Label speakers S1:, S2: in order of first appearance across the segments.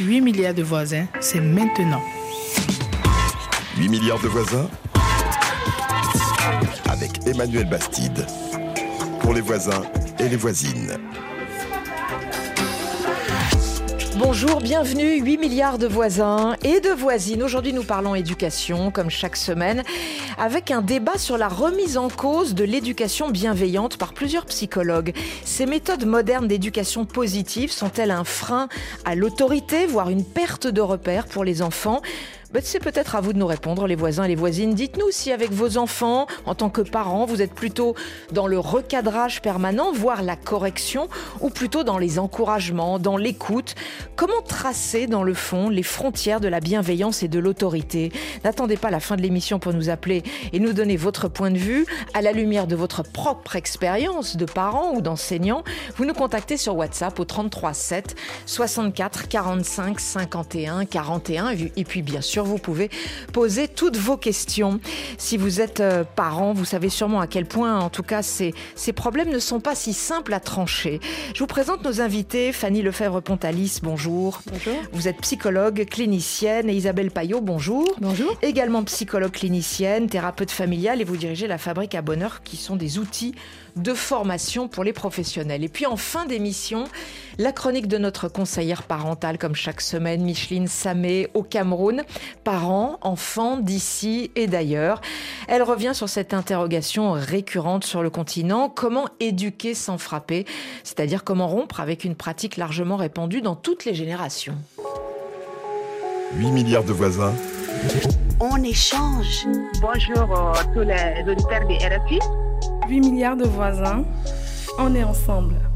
S1: 8 milliards de voisins, c'est maintenant.
S2: 8 milliards de voisins avec Emmanuel Bastide. Pour les voisins et les voisines.
S3: Bonjour, bienvenue, 8 milliards de voisins et de voisines. Aujourd'hui, nous parlons éducation, comme chaque semaine, avec un débat sur la remise en cause de l'éducation bienveillante par plusieurs psychologues. Ces méthodes modernes d'éducation positive sont-elles un frein à l'autorité, voire une perte de repères pour les enfants? Bah, c'est peut-être à vous de nous répondre, les voisins et les voisines. Dites-nous si avec vos enfants, en tant que parents, vous êtes plutôt dans le recadrage permanent, voire la correction, ou plutôt dans les encouragements, dans l'écoute. Comment tracer dans le fond les frontières de la bienveillance et de l'autorité? N'attendez pas la fin de l'émission pour nous appeler et nous donner votre point de vue à la lumière de votre propre expérience de parents ou d'enseignants. Vous nous contactez sur WhatsApp au 33 7 64 45 51 41 et puis bien sûr vous pouvez poser toutes vos questions. Si vous êtes euh, parent, vous savez sûrement à quel point, en tout cas, ces, ces problèmes ne sont pas si simples à trancher. Je vous présente nos invités. Fanny Lefebvre-Pontalis, bonjour.
S4: Bonjour.
S3: Vous êtes psychologue, clinicienne et Isabelle Payot, bonjour.
S4: Bonjour.
S3: Également psychologue clinicienne, thérapeute familiale et vous dirigez la Fabrique à Bonheur qui sont des outils de formation pour les professionnels. Et puis en fin d'émission, la chronique de notre conseillère parentale, comme chaque semaine, Micheline Samé au Cameroun, parents, enfants d'ici et d'ailleurs. Elle revient sur cette interrogation récurrente sur le continent, comment éduquer sans frapper, c'est-à-dire comment rompre avec une pratique largement répandue dans toutes les générations.
S2: 8 milliards de voisins.
S5: On échange.
S6: Bonjour à tous les auditeurs de RFI.
S1: 8 milliards de voisins, on est ensemble.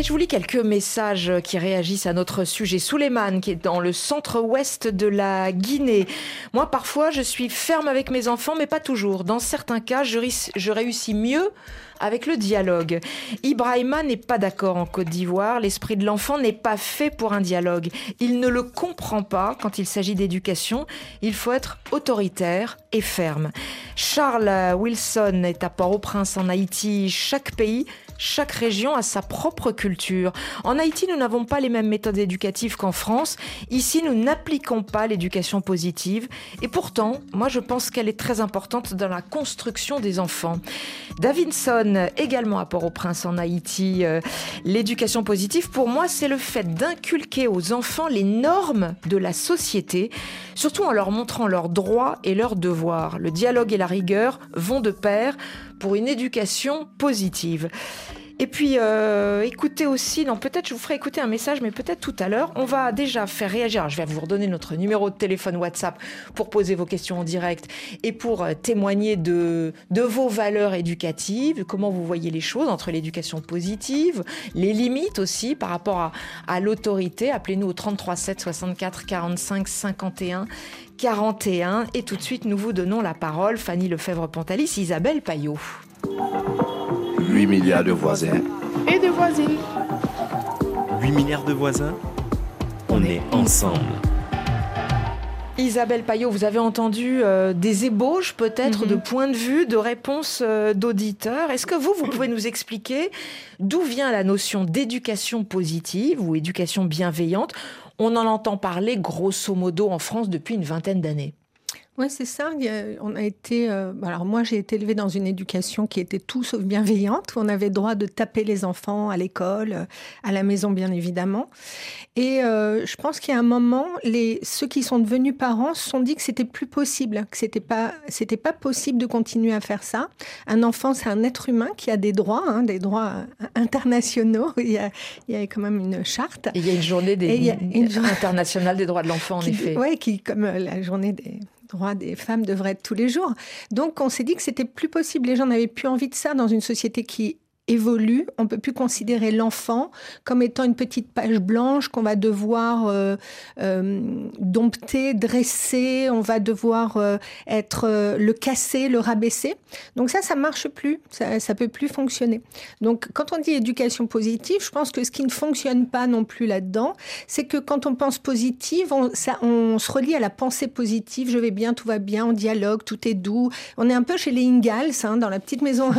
S3: Je vous lis quelques messages qui réagissent à notre sujet. Souleymane, qui est dans le centre-ouest de la Guinée. Moi, parfois, je suis ferme avec mes enfants, mais pas toujours. Dans certains cas, je, je réussis mieux avec le dialogue. Ibrahima n'est pas d'accord en Côte d'Ivoire. L'esprit de l'enfant n'est pas fait pour un dialogue. Il ne le comprend pas quand il s'agit d'éducation. Il faut être autoritaire et ferme. Charles Wilson est à Port-au-Prince en Haïti. Chaque pays chaque région a sa propre culture. En Haïti, nous n'avons pas les mêmes méthodes éducatives qu'en France. Ici, nous n'appliquons pas l'éducation positive. Et pourtant, moi, je pense qu'elle est très importante dans la construction des enfants. Davidson, également à Port-au-Prince en Haïti, euh, l'éducation positive, pour moi, c'est le fait d'inculquer aux enfants les normes de la société, surtout en leur montrant leurs droits et leurs devoirs. Le dialogue et la rigueur vont de pair pour une éducation positive. Et puis, euh, écoutez aussi, non, peut-être je vous ferai écouter un message, mais peut-être tout à l'heure. On va déjà faire réagir. je vais vous redonner notre numéro de téléphone WhatsApp pour poser vos questions en direct et pour euh, témoigner de, vos valeurs éducatives, comment vous voyez les choses entre l'éducation positive, les limites aussi par rapport à, à l'autorité. Appelez-nous au 33 7 64 45 51 41. Et tout de suite, nous vous donnons la parole. Fanny Lefebvre-Pontalis, Isabelle Payot.
S2: 8 milliards de voisins.
S1: Et de voisines.
S7: 8 milliards de voisins? On est ensemble.
S3: Isabelle Payot, vous avez entendu euh, des ébauches peut-être de
S4: Mhm.
S3: points de vue, de réponses euh, d'auditeurs. Est-ce que vous, vous pouvez nous expliquer d'où vient la notion d'éducation positive ou éducation bienveillante? On en entend parler grosso modo en France depuis une vingtaine d'années.
S4: Oui, c'est ça. On a été. euh, alors moi, j'ai été élevée dans une éducation qui était tout sauf bienveillante. où On avait droit de taper les enfants à l'école, euh, à la maison, bien évidemment. Et euh, je pense qu'il y a un moment, les ceux qui sont devenus parents se sont dit que c'était plus possible, que c'était pas, c'était pas possible de continuer à faire ça. Un enfant, c'est un être humain qui a des droits, hein, des droits internationaux. Il y a, il y a quand même une charte.
S3: Et il y a une journée des,
S4: a une
S3: internationale des droits de l'enfant, en
S4: qui,
S3: effet.
S4: ouais, qui, comme la journée des droits des femmes devrait être tous les jours. Donc, on s'est dit que c'était plus possible. Les gens n'avaient plus envie de ça dans une société qui évolue. On peut plus considérer l'enfant comme étant une petite page blanche qu'on va devoir euh, euh, dompter, dresser. On va devoir euh, être le casser, le rabaisser. Donc ça, ça marche plus. Ça, ça peut plus fonctionner. Donc, quand on dit éducation positive, je pense que ce qui ne fonctionne pas non plus là-dedans, c'est que quand on pense positive, on, se relie à la pensée positive. Je vais bien, tout va bien, on dialogue, tout est doux. On est un peu chez les Ingalls, hein, dans la petite maison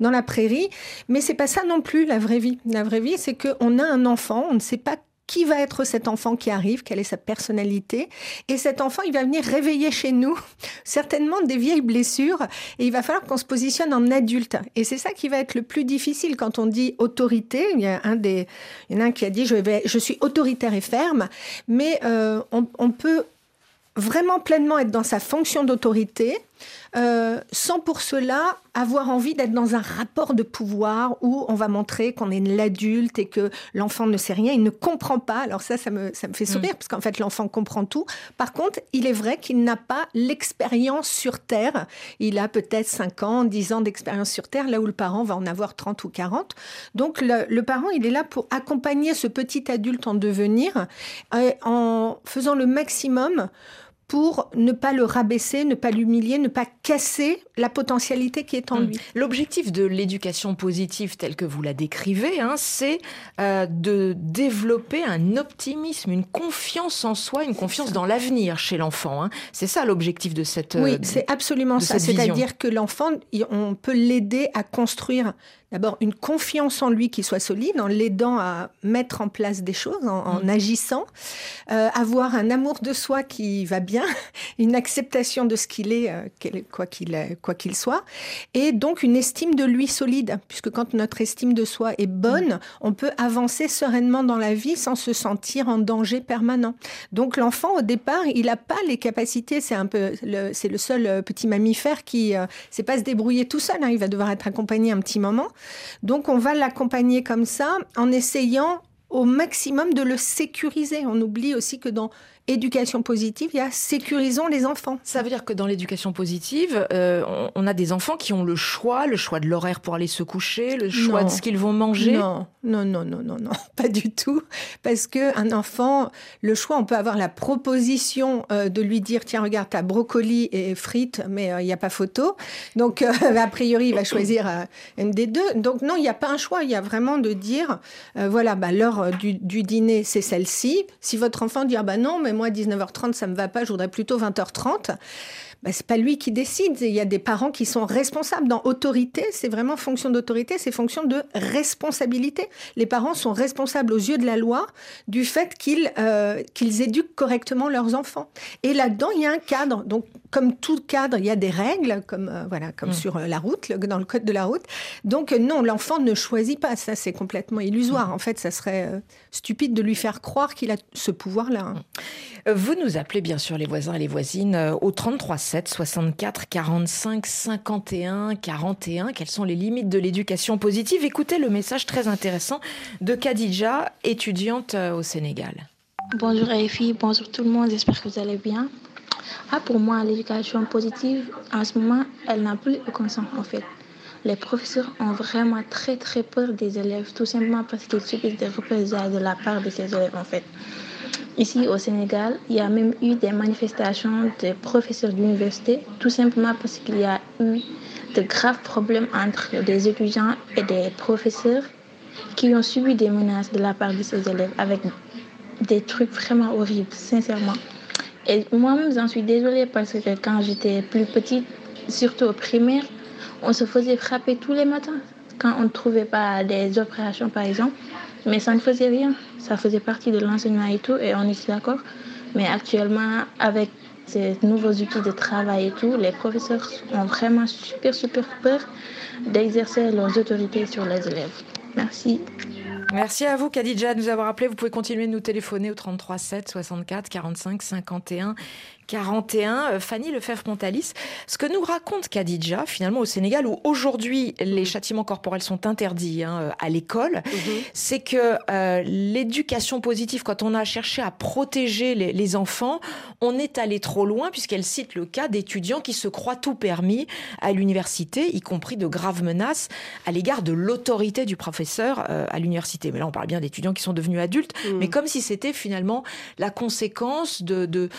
S4: dans la prairie. Mais c'est pas ça non plus la vraie vie. La vraie vie, c'est qu'on a un enfant, on ne sait pas qui va être cet enfant qui arrive, quelle est sa personnalité. Et cet enfant, il va venir réveiller chez nous certainement des vieilles blessures et il va falloir qu'on se positionne en adulte. Et c'est ça qui va être le plus difficile quand on dit autorité. Il y a un des, il y en a un qui a dit je vais, je suis autoritaire et ferme, mais euh, on, on peut vraiment pleinement être dans sa fonction d'autorité, euh, sans pour cela avoir envie d'être dans un rapport de pouvoir où on va montrer qu'on est l'adulte et que l'enfant ne sait rien, il ne comprend pas. Alors ça, ça me, ça me fait sourire, parce qu'en fait, l'enfant comprend tout. Par contre, il est vrai qu'il n'a pas l'expérience sur Terre. Il a peut-être 5 ans, 10 ans d'expérience sur Terre, là où le parent va en avoir 30 ou 40. Donc le, le parent, il est là pour accompagner ce petit adulte en devenir euh, en faisant le maximum pour ne pas le rabaisser, ne pas l'humilier, ne pas casser la potentialité qui est en
S3: Hmm.
S4: lui.
S3: L'objectif de l'éducation positive telle que vous la décrivez, hein, c'est euh, de développer un optimisme, une confiance en soi, une confiance dans l'avenir chez l'enfant. hein. C'est ça l'objectif de cette... euh,
S4: Oui, c'est absolument ça. C'est-à-dire que l'enfant, on peut l'aider à construire d'abord une confiance en lui qui soit solide, en l'aidant à mettre en place des choses, en, en
S3: Mm.
S4: agissant, euh, avoir un amour de soi qui va bien, une acceptation de ce qu'il est, euh, quoi qu'il quoi qu'il soit, et donc une estime de lui solide, puisque quand notre estime de soi est bonne, on peut avancer sereinement dans la vie sans se sentir en danger permanent. Donc l'enfant, au départ, il n'a pas les capacités. C'est un peu, le, c'est le seul euh, petit mammifère qui, euh, c'est pas se débrouiller tout seul. hein, il va devoir être accompagné un petit moment. Donc on va l'accompagner comme ça, en essayant au maximum de le sécuriser. On oublie aussi que dans éducation positive, il y a sécurisons les enfants.
S3: Ça veut dire que dans l'éducation positive, euh, on, on a des enfants qui ont le choix, le choix de l'horaire pour aller se coucher, le choix
S4: Non.
S3: de ce qu'ils vont manger.
S4: Non, non, non, non, non, non, pas du tout. Parce que un enfant, le choix, on peut avoir la proposition euh, de lui dire tiens, regarde, t'as brocoli et frites, mais euh, il n'y a pas photo. Donc, euh, a priori, il va choisir euh, une des deux. Donc, non, il n'y a pas un choix. Il y a vraiment de dire euh, voilà, bah, l'heure euh, du, du dîner, c'est celle-ci. Si votre enfant dit ah bah non, mais moi, 19h30, ça me va pas, je voudrais plutôt 20h30. Bah, c'est pas lui qui décide. Il y a des parents qui sont responsables. Dans autorité, c'est vraiment fonction d'autorité, c'est fonction de responsabilité. Les parents sont responsables aux yeux de la loi du fait qu'ils euh, qu'ils éduquent correctement leurs enfants. Et là-dedans, il y a un cadre. Donc, comme tout cadre, il y a des règles, comme euh, voilà, comme
S3: Mm.
S4: sur euh, la route, le- dans le code de la route. Donc, non, l'enfant ne choisit pas. Ça, c'est complètement illusoire. En fait, ça serait euh, stupide de lui faire croire qu'il a ce pouvoir-là. hein.
S3: Vous nous appelez bien sûr les voisins et les voisines euh, au 33 7 64 45 51 41. Quelles sont les limites de l'éducation positive? Écoutez le message très intéressant de Khadija, étudiante euh, au Sénégal.
S8: Bonjour les bonjour tout le monde, j'espère que vous allez bien. Ah, pour moi, l'éducation positive, en ce moment, elle n'a plus aucun sens en fait. Les professeurs ont vraiment très très peur des élèves, tout simplement parce qu'ils subissent des représailles de la part de ces élèves en fait. Ici au Sénégal, il y a même eu des manifestations des professeurs d'université, tout simplement parce qu'il y a eu de graves problèmes entre des étudiants et des professeurs qui ont subi des menaces de la part de ces élèves avec des trucs vraiment horribles, sincèrement. Et moi-même, j'en suis désolée parce que quand j'étais plus petite, surtout au primaire, on se faisait frapper tous les matins quand on ne trouvait pas des opérations, par exemple. Mais ça ne faisait rien. Ça faisait partie de l'enseignement et tout, et on est d'accord. Mais actuellement, avec ces nouveaux outils de travail et tout, les professeurs ont vraiment super, super peur d'exercer leurs autorités sur les élèves. Merci.
S3: Merci à vous, Khadija, de nous avoir appelé. Vous pouvez continuer de nous téléphoner au 33 7 64 45 51 41. Euh, Fanny Lefebvre-Pontalis, ce que nous raconte Khadija, finalement, au Sénégal, où aujourd'hui les châtiments corporels sont interdits hein, à l'école, c'est que euh, l'éducation positive, quand on a cherché à protéger les, les enfants, on est allé trop loin, puisqu'elle cite le cas d'étudiants qui se croient tout permis à l'université, y compris de graves menaces à l'égard de l'autorité du professeur euh, à l'université. Mais là, on parle bien d'étudiants qui sont devenus adultes, mais comme si c'était finalement la conséquence de de-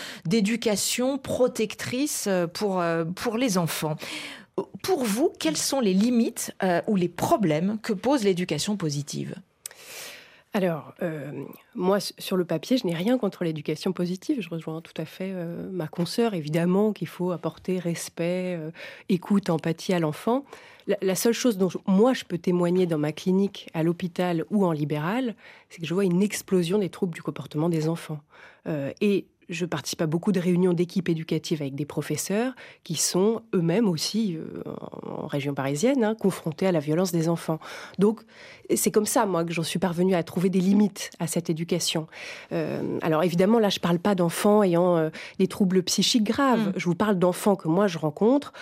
S3: protectrice euh, pour, euh, pour les enfants. Pour vous, quelles sont les limites euh, ou les problèmes que pose l'éducation positive?
S9: Alors, euh, moi, sur le papier, je n'ai rien contre l'éducation positive. Je rejoins tout à fait euh, ma consoeur, évidemment, qu'il faut apporter respect, euh, écoute, empathie à l'enfant. La, seule chose dont moi, je peux témoigner dans ma clinique, à l'hôpital ou en libéral, c'est que je vois une explosion des troubles du comportement des enfants. et je participe à beaucoup de réunions d'équipes éducatives avec des professeurs qui sont eux-mêmes aussi, euh, en région parisienne, hein, confrontés à la violence des enfants. Donc, c'est comme ça, moi, que j'en suis parvenue à trouver des limites à cette éducation. Euh, alors, évidemment, là, je ne parle pas d'enfants ayant euh, des troubles psychiques graves. Mmh. Je vous parle d'enfants que moi, je rencontre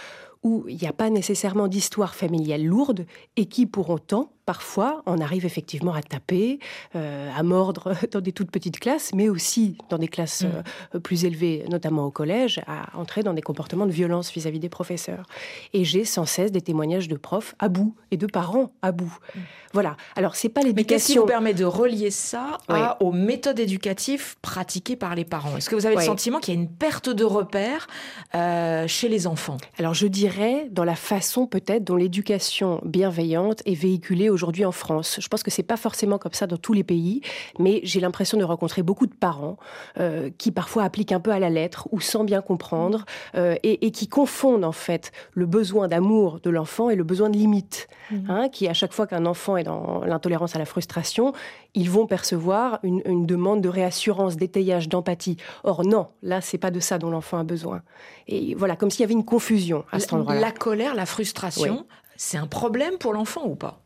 S9: où il n'y a pas nécessairement d'histoire familiale lourde et qui, pour autant, parfois, on arrive effectivement à taper, euh, à mordre dans des toutes petites classes, mais aussi dans des classes mm. euh, plus élevées, notamment au collège, à entrer dans des comportements de violence vis-à-vis des professeurs. Et j'ai sans cesse des témoignages de profs à bout et de parents à bout. Mm. Voilà. Alors, c'est pas l'éducation.
S3: Mais qu'est-ce qui vous permet de relier ça à, aux méthodes éducatives pratiquées par les parents? Est-ce que vous avez oui. le sentiment qu'il y a une perte de repères euh, chez les enfants?
S9: Alors, je dirais dans la façon peut-être dont l'éducation bienveillante est véhiculée aujourd'hui en France. Je pense que c'est pas forcément comme ça dans tous les pays, mais j'ai l'impression de rencontrer beaucoup de parents euh, qui parfois appliquent un peu à la lettre ou sans bien comprendre euh, et, et, qui confondent en fait le besoin d'amour de l'enfant et le besoin de limite. Mmh. Hein, qui à chaque fois qu'un enfant est dans l'intolérance à la frustration, ils vont percevoir une, une demande de réassurance, d'étayage, d'empathie. Or non, là c'est pas de ça dont l'enfant a besoin. Et voilà, comme s'il y avait une confusion à cet endroit-là.
S3: La colère, la frustration, oui. c'est un problème pour l'enfant ou pas?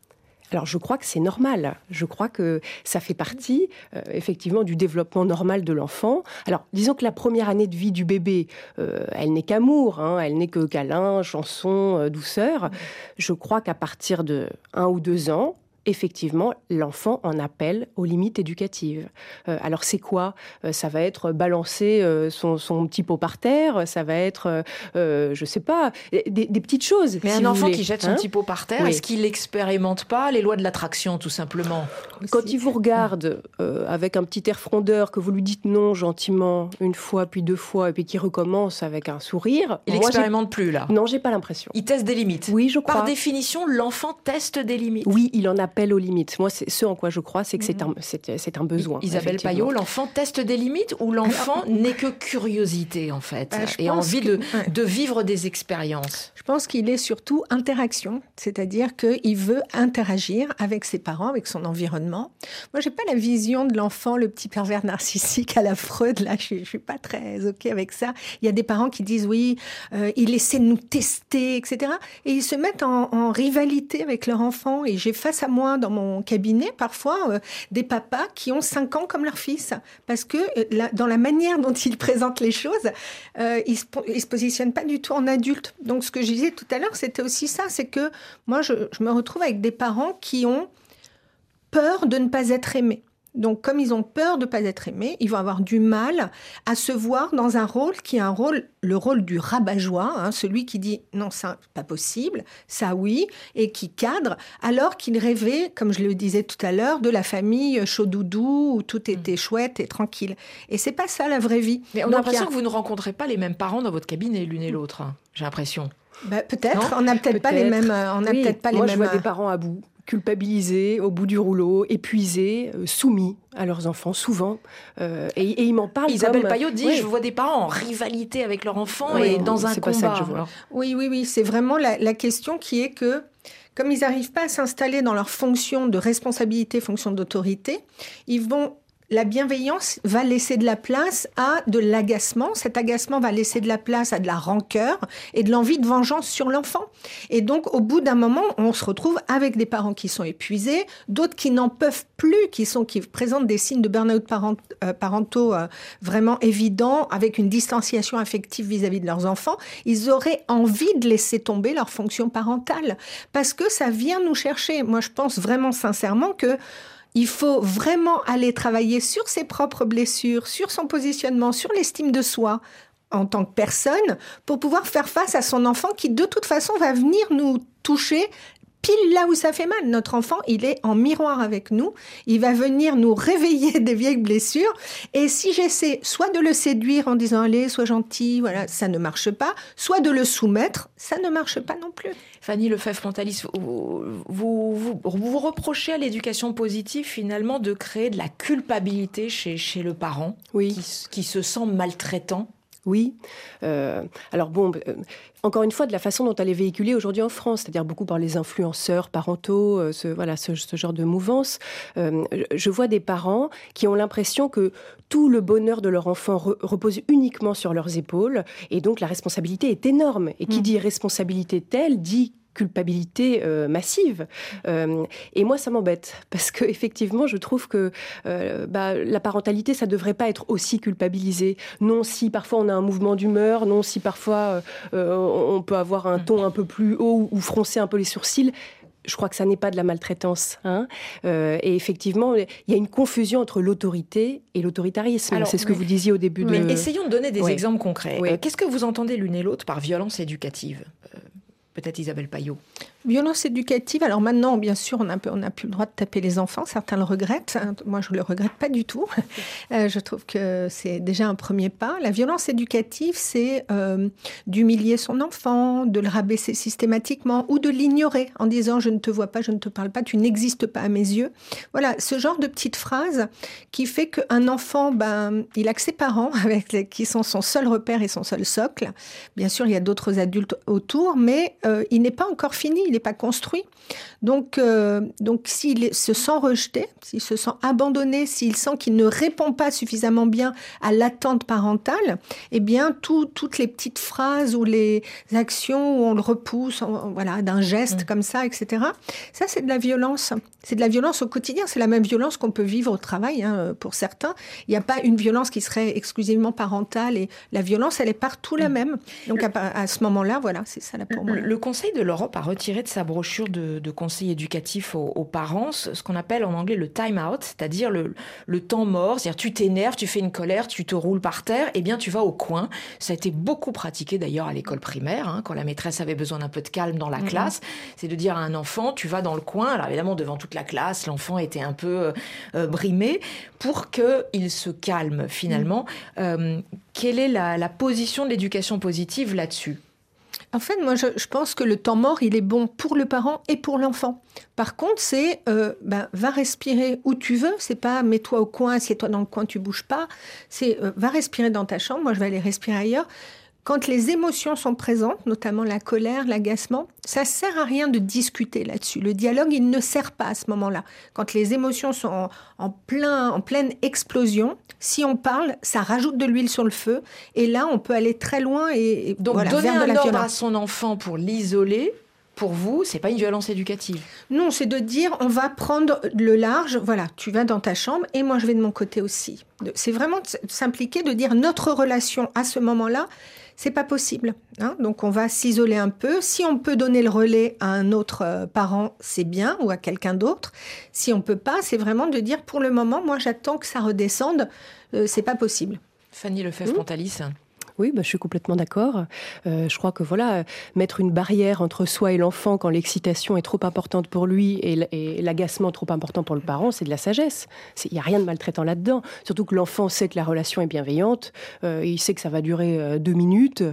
S9: Alors je crois que c'est normal. Je crois que ça fait partie euh, effectivement du développement normal de l'enfant. Alors disons que la première année de vie du bébé, euh, elle n'est qu'amour, hein, elle n'est que câlin, chanson, euh, douceur. Je crois qu'à partir de un ou deux ans, effectivement, l'enfant en appelle aux limites éducatives. Euh, alors c'est quoi? Euh, Ça va être balancer euh, son, son, petit pot par terre, ça va être, euh, je sais pas, des, des petites choses.
S3: Mais
S9: si
S3: un enfant
S9: voulez.
S3: qui jette son
S9: hein?
S3: petit pot par terre, oui. est-ce qu'il n'expérimente pas les lois de l'attraction, tout simplement?
S9: Quand il vous regarde euh, avec un petit air frondeur, que vous lui dites non gentiment une fois, puis deux fois, et puis qu'il recommence avec un sourire...
S3: Il n'expérimente plus, là
S9: Non, j'ai pas l'impression.
S3: Il teste des limites
S9: Oui, je crois.
S3: Par définition, l'enfant teste des limites
S9: Oui, il en a appel aux limites. Moi, c'est ce en quoi je crois, c'est que c'est un, c'est un besoin.
S3: Isabelle Payot, l'enfant teste des limites ou l'enfant n'est que curiosité, en fait, bah, et envie que, de, de vivre des expériences?
S4: Je pense qu'il est surtout interaction, c'est-à-dire qu'il veut interagir avec ses parents, avec son environnement. Moi, j'ai pas la vision de l'enfant, le petit pervers narcissique à la Freud, là, je, je suis pas très OK avec ça. Il y a des parents qui disent oui, euh, il essaie de nous tester, etc. Et ils se mettent en, en rivalité avec leur enfant. Et j'ai face à moi dans mon cabinet parfois euh, des papas qui ont 5 ans comme leur fils parce que euh, dans la manière dont ils présentent les choses, euh, ils, se, positionnent pas du tout en adulte. Donc ce que je disais tout à l'heure, c'était aussi ça, c'est que moi je me retrouve avec des parents qui ont peur de ne pas être aimés. Donc, comme ils ont peur de ne pas être aimés, ils vont avoir du mal à se voir dans un rôle qui est un rôle, le rôle du rabat-joie, hein, celui qui dit non, c'est pas possible, ça oui, et qui cadre, alors qu'ils rêvaient, comme je le disais tout à l'heure, de la famille chaud-doudou où tout était chouette et tranquille. Et c'est pas ça la vraie vie.
S3: Mais on Donc, a l'impression a... que vous ne rencontrez pas les mêmes parents dans votre cabinet, l'une et l'autre. Hein, J'ai l'impression.
S4: Bah, peut-être. On n'a peut-être peut pas les mêmes. On n'a
S9: oui.
S4: peut-être pas les
S9: Moi,
S4: mêmes.
S9: je vois des parents à bout culpabilisés, au bout du rouleau, épuisés, euh, soumis à leurs enfants, souvent. Euh, et, et, ils m'en parlent
S3: Isabelle
S9: comme...
S3: Payot dit, oui. je vois des parents en rivalité avec leur enfant oui, et dans un
S9: combat.
S3: Pas
S9: ça que je vois.
S4: Oui, oui, oui. C'est vraiment la, la, question qui est que, comme ils n'arrivent pas à s'installer dans leur fonction de responsabilité, fonction d'autorité, ils vont la bienveillance va laisser de la place à de l'agacement. Cet agacement va laisser de la place à de la rancœur et de l'envie de vengeance sur l'enfant. Et donc, au bout d'un moment, on se retrouve avec des parents qui sont épuisés, d'autres qui n'en peuvent plus, qui sont qui présentent des signes de burn-out euh, parentaux euh, vraiment évidents, avec une distanciation affective vis-à-vis -vis de leurs enfants. Ils auraient envie de laisser tomber leur fonction parentale parce que ça vient nous chercher. Moi, je pense vraiment sincèrement que il faut vraiment aller travailler sur ses propres blessures, sur son positionnement, sur l'estime de soi en tant que personne, pour pouvoir faire face à son enfant qui, de toute façon, va venir nous toucher pile là où ça fait mal. Notre enfant, il est en miroir avec nous. Il va venir nous réveiller des vieilles blessures. Et si j'essaie soit de le séduire en disant allez, sois gentil, voilà, ça ne marche pas, soit de le soumettre, ça ne marche pas non plus.
S3: Fanny Lefebvre-Pontalis, vous, vous, vous, vous reprochez à l'éducation positive finalement de créer de la culpabilité chez, chez le parent
S9: oui.
S3: qui, qui se sent maltraitant?
S9: Oui. Euh, alors bon, euh, encore une fois, de la façon dont elle est véhiculée aujourd'hui en France, c'est-à-dire beaucoup par les influenceurs parentaux, euh, ce, voilà, ce, ce, genre de mouvance. Je vois des parents qui ont l'impression que tout le bonheur de leur enfant re repose uniquement sur leurs épaules, et donc la responsabilité est énorme. Et qui mmh. dit responsabilité telle dit culpabilité euh, massive. Euh, et moi, ça m'embête parce que effectivement, je trouve que euh, bah, la parentalité, ça devrait pas être aussi culpabilisé. Non, si parfois on a un mouvement d'humeur, non, si parfois on peut avoir un ton un peu plus haut ou froncer un peu les sourcils je crois que ça n'est pas de la maltraitance. Hein euh, et effectivement, il y a une confusion entre l'autorité et l'autoritarisme. C'est ce que vous disiez au début
S3: mais
S9: de...
S3: Essayons de donner des
S9: oui.
S3: exemples concrets.
S9: Oui.
S3: Qu'est-ce que vous entendez l'une et l'autre par violence éducative? Peut-être Isabelle Payot.
S4: Violence éducative. Alors maintenant, bien sûr, on n'a plus le droit de taper les enfants. Certains le regrettent. Moi, je ne le regrette pas du tout. Euh, je trouve que c'est déjà un premier pas. La violence éducative, c'est euh, d'humilier son enfant, de le rabaisser systématiquement ou de l'ignorer en disant je ne te vois pas, je ne te parle pas, tu n'existes pas à mes yeux. Voilà, ce genre de petite phrase qui fait qu'un enfant, ben, il a que ses parents avec qui sont son seul repère et son seul socle. Bien sûr, il y a d'autres adultes autour, mais euh, il n'est pas encore fini il n'est pas construit. Donc, euh, donc s'il se sent rejeté, s'il se sent abandonné, s'il sent qu'il ne répond pas suffisamment bien à l'attente parentale, eh bien, tout, toutes les petites phrases ou les actions où on le repousse, on, voilà, d'un geste mmh. comme ça, etc. Ça, c'est de la violence. C'est de la violence au quotidien. C'est la même violence qu'on peut vivre au travail, hein, pour certains. Il n'y a pas une violence qui serait exclusivement parentale et la violence, elle est partout la même. Donc, à, à ce moment-là, voilà, c'est ça là pour moi.
S3: Le Conseil de l'Europe a retiré de sa brochure de, de conseil éducatif aux, aux parents ce qu'on appelle en anglais le time out, c'est-à-dire le, le, temps mort, c'est-à-dire tu t'énerves, tu fais une colère, tu te roules par terre, et eh bien tu vas au coin. Ça a été beaucoup pratiqué d'ailleurs à l'école primaire, hein, quand la maîtresse avait besoin d'un peu de calme dans la mmh. classe, c'est de dire à un enfant, tu vas dans le coin, alors évidemment devant toute la classe, l'enfant était un peu euh, brimé, pour qu'il se calme finalement. Mmh. Euh, quelle est la, la position de l'éducation positive là-dessus?
S4: En fait, moi, je, pense que le temps mort, il est bon pour le parent et pour l'enfant. Par contre, c'est euh, ben, va respirer où tu veux. C'est pas mets-toi au coin, assieds-toi dans le coin, tu bouges pas. C'est euh, va respirer dans ta chambre. Moi, je vais aller respirer ailleurs. Quand les émotions sont présentes, notamment la colère, l'agacement, ça sert à rien de discuter là-dessus. Le dialogue, il ne sert pas à ce moment-là. Quand les émotions sont en, en, plein, en pleine explosion, si on parle, ça rajoute de l'huile sur le feu. Et là, on peut aller très loin et, et
S3: donc
S4: voilà,
S3: donner
S4: vers
S3: un
S4: de la
S3: ordre
S4: violence.
S3: à son enfant pour l'isoler. Pour vous, c'est pas une violence éducative.
S4: Non, c'est de dire on va prendre le large. Voilà, tu vas dans ta chambre et moi je vais de mon côté aussi. C'est vraiment s'impliquer de dire notre relation à ce moment-là c'est pas possible. Hein Donc on va s'isoler un peu. Si on peut donner le relais à un autre euh, parent, c'est bien, ou à quelqu'un d'autre. Si on peut pas, c'est vraiment de dire pour le moment, moi j'attends que ça redescende. Euh, c'est pas possible.
S3: Fanny Lefebvre-Pontalis.
S9: Oui, bah, je suis complètement d'accord. Euh, je crois que voilà, mettre une barrière entre soi et l'enfant quand l'excitation est trop importante pour lui et l'agacement trop important pour le parent, c'est de la sagesse. Il n'y a rien de maltraitant là-dedans. Surtout que l'enfant sait que la relation est bienveillante, euh, il sait que ça va durer euh, deux minutes.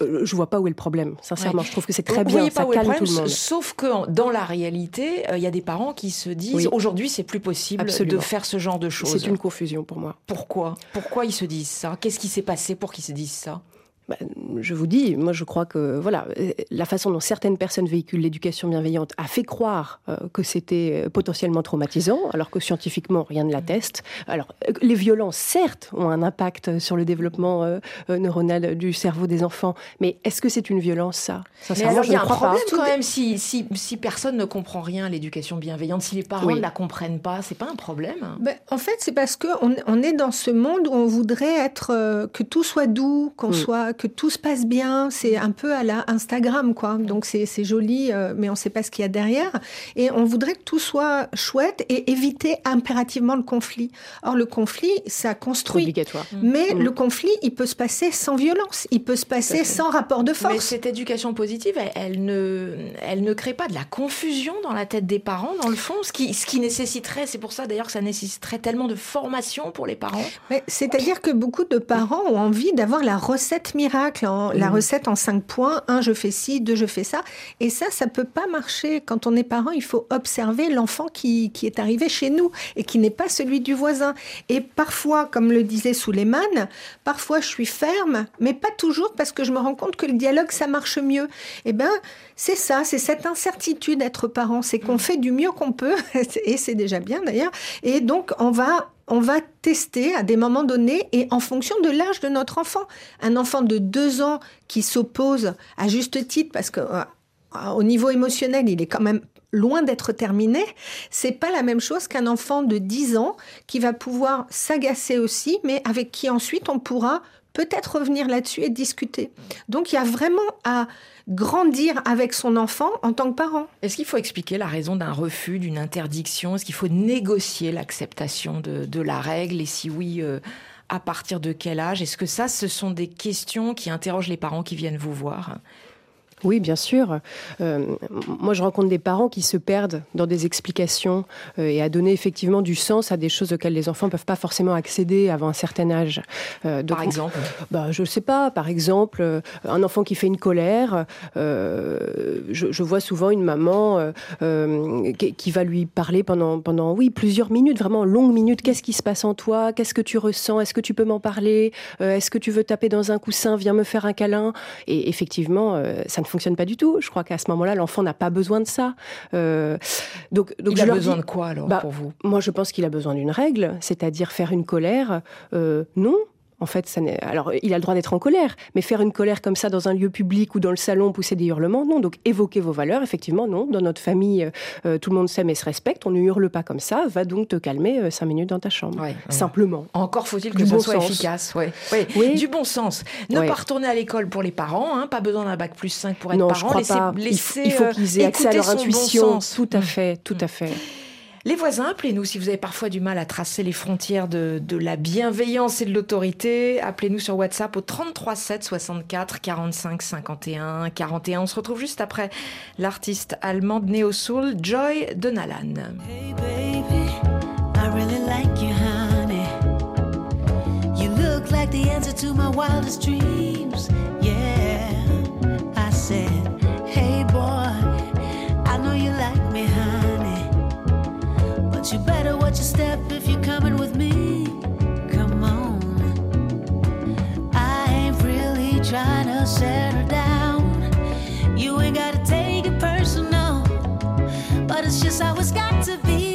S9: Je vois pas où est le problème. Sincèrement, ouais. je trouve que c'est très
S3: Vous
S9: bien.
S3: Ça
S9: calme
S3: problème,
S9: tout le monde.
S3: Sauf que dans la réalité, il y a des parents qui se disent oui. aujourd'hui c'est plus possible
S9: Absolument.
S3: de faire ce genre de choses.
S9: C'est une confusion pour moi.
S3: Pourquoi? Pourquoi ils se disent ça? Qu'est-ce qui s'est passé pour qu'ils se disent ça stesso.
S9: Bah, je vous dis, moi je crois que voilà, la façon dont certaines personnes véhiculent l'éducation bienveillante a fait croire euh, que c'était potentiellement traumatisant, alors que scientifiquement rien ne l'atteste. Alors euh, les violences, certes, ont un impact sur le développement euh, neuronal du cerveau des enfants, mais est-ce que c'est une violence ça?
S3: Sincèrement, alors, je il y a un problème pas. quand même si, si, si, personne ne comprend rien à l'éducation bienveillante, si les parents oui. ne la comprennent pas, c'est pas un problème
S4: ben, En fait, c'est parce que on, on, est dans ce monde où on voudrait être que tout soit doux, qu'on mmh. soit que tout se passe bien. C'est un peu à la Instagram, quoi. Donc c'est joli, euh, mais on ne sait pas ce qu'il y a derrière. Et on voudrait que tout soit chouette et éviter impérativement le conflit. Or, le conflit, ça construit.
S9: Obligatoire.
S4: Mais le conflit, il peut se passer sans violence. Il peut se passer sans rapport de force.
S10: Mais cette éducation positive, elle, elle, ne, elle ne crée pas de la confusion dans la tête des parents, dans le fond, ce qui, ce qui nécessiterait, c'est pour ça d'ailleurs que ça nécessiterait tellement de formation pour les parents.
S4: C'est-à-dire que beaucoup de parents ont envie d'avoir la recette miracle, la mm. recette en cinq points, un je fais ci, deux je fais ça, et ça, ça peut pas marcher. Quand on est parent, il faut observer l'enfant qui, qui est arrivé chez nous et qui n'est pas celui du voisin. Et parfois, comme le disait Souleymane, parfois je suis ferme, mais pas toujours parce que je me rends compte que le dialogue, ça marche mieux. Eh ben, c'est ça, c'est cette incertitude d'être parent, c'est qu'on mm. fait du mieux qu'on peut, et c'est déjà bien d'ailleurs, et donc on va on va tester à des moments donnés et en fonction de l'âge de notre enfant. Un enfant de deux ans qui s'oppose à juste titre parce que euh, au niveau émotionnel, il est quand même loin d'être terminé, c'est pas la même chose qu'un enfant de 10 ans qui va pouvoir s'agacer aussi, mais avec qui ensuite on pourra peut-être revenir là-dessus et discuter. Donc il y a vraiment à grandir avec son enfant en tant que parent.
S10: Est-ce qu'il faut expliquer la raison d'un refus, d'une interdiction? Est-ce qu'il faut négocier l'acceptation de, la règle? Et si oui, euh, à partir de quel âge? Est-ce que ça, ce sont des questions qui interrogent les parents qui viennent vous voir?
S9: Oui, bien sûr. Euh, moi, je rencontre des parents qui se perdent dans des explications euh, et à donner effectivement du sens à des choses auxquelles les enfants ne peuvent pas forcément accéder avant un certain âge.
S10: Euh, par exemple
S9: bah, Je ne sais pas. Par exemple, un enfant qui fait une colère, je, je, vois souvent une maman qui, qui, va lui parler pendant, pendant oui, plusieurs minutes, vraiment longues minutes. Qu'est-ce qui se passe en toi? Qu'est-ce que tu ressens? Est-ce que tu peux m'en parler? Est-ce que tu veux taper dans un coussin? Viens me faire un câlin. Et effectivement, ça ne fonctionne pas du tout. Je crois qu'à ce moment-là, l'enfant n'a pas besoin de ça.
S10: Euh, donc, donc, il a besoin de quoi alors
S9: bah,
S10: pour vous?
S9: Moi, je pense qu'il a besoin d'une règle, c'est-à-dire faire une colère. Euh, non, en fait, ça alors il a le droit d'être en colère, mais faire une colère comme ça dans un lieu public ou dans le salon, pousser des hurlements, non. Donc évoquer vos valeurs, effectivement, non. Dans notre famille, euh, tout le monde s'aime et se respecte. On ne hurle pas comme ça. Va donc te calmer euh, cinq minutes dans ta chambre, simplement.
S10: Encore faut-il que ça soit efficace. Ouais. Oui. Du bon sens. Ne pas retourner à l'école pour les parents. Hein. Pas besoin d'un bac plus 5 pour être
S9: non,
S10: parent.
S9: Je crois pas. il faut, qu'ils aient accès à leur intuition. tout à fait, tout à fait.
S10: Les voisins, appelez-nous si vous avez parfois du mal à tracer les frontières de, la bienveillance et de l'autorité. Appelez-nous sur WhatsApp au 33 7 64 45 51 41. On se retrouve juste après l'artiste allemande Neo Soul Joy Donalan. Hey baby, I really like you, honey. You look like the answer to my wildest dreams. But you better watch your step if you're coming with me. Come on. I ain't really trying to settle down. You ain't gotta take it personal, but it's just how it's got to be.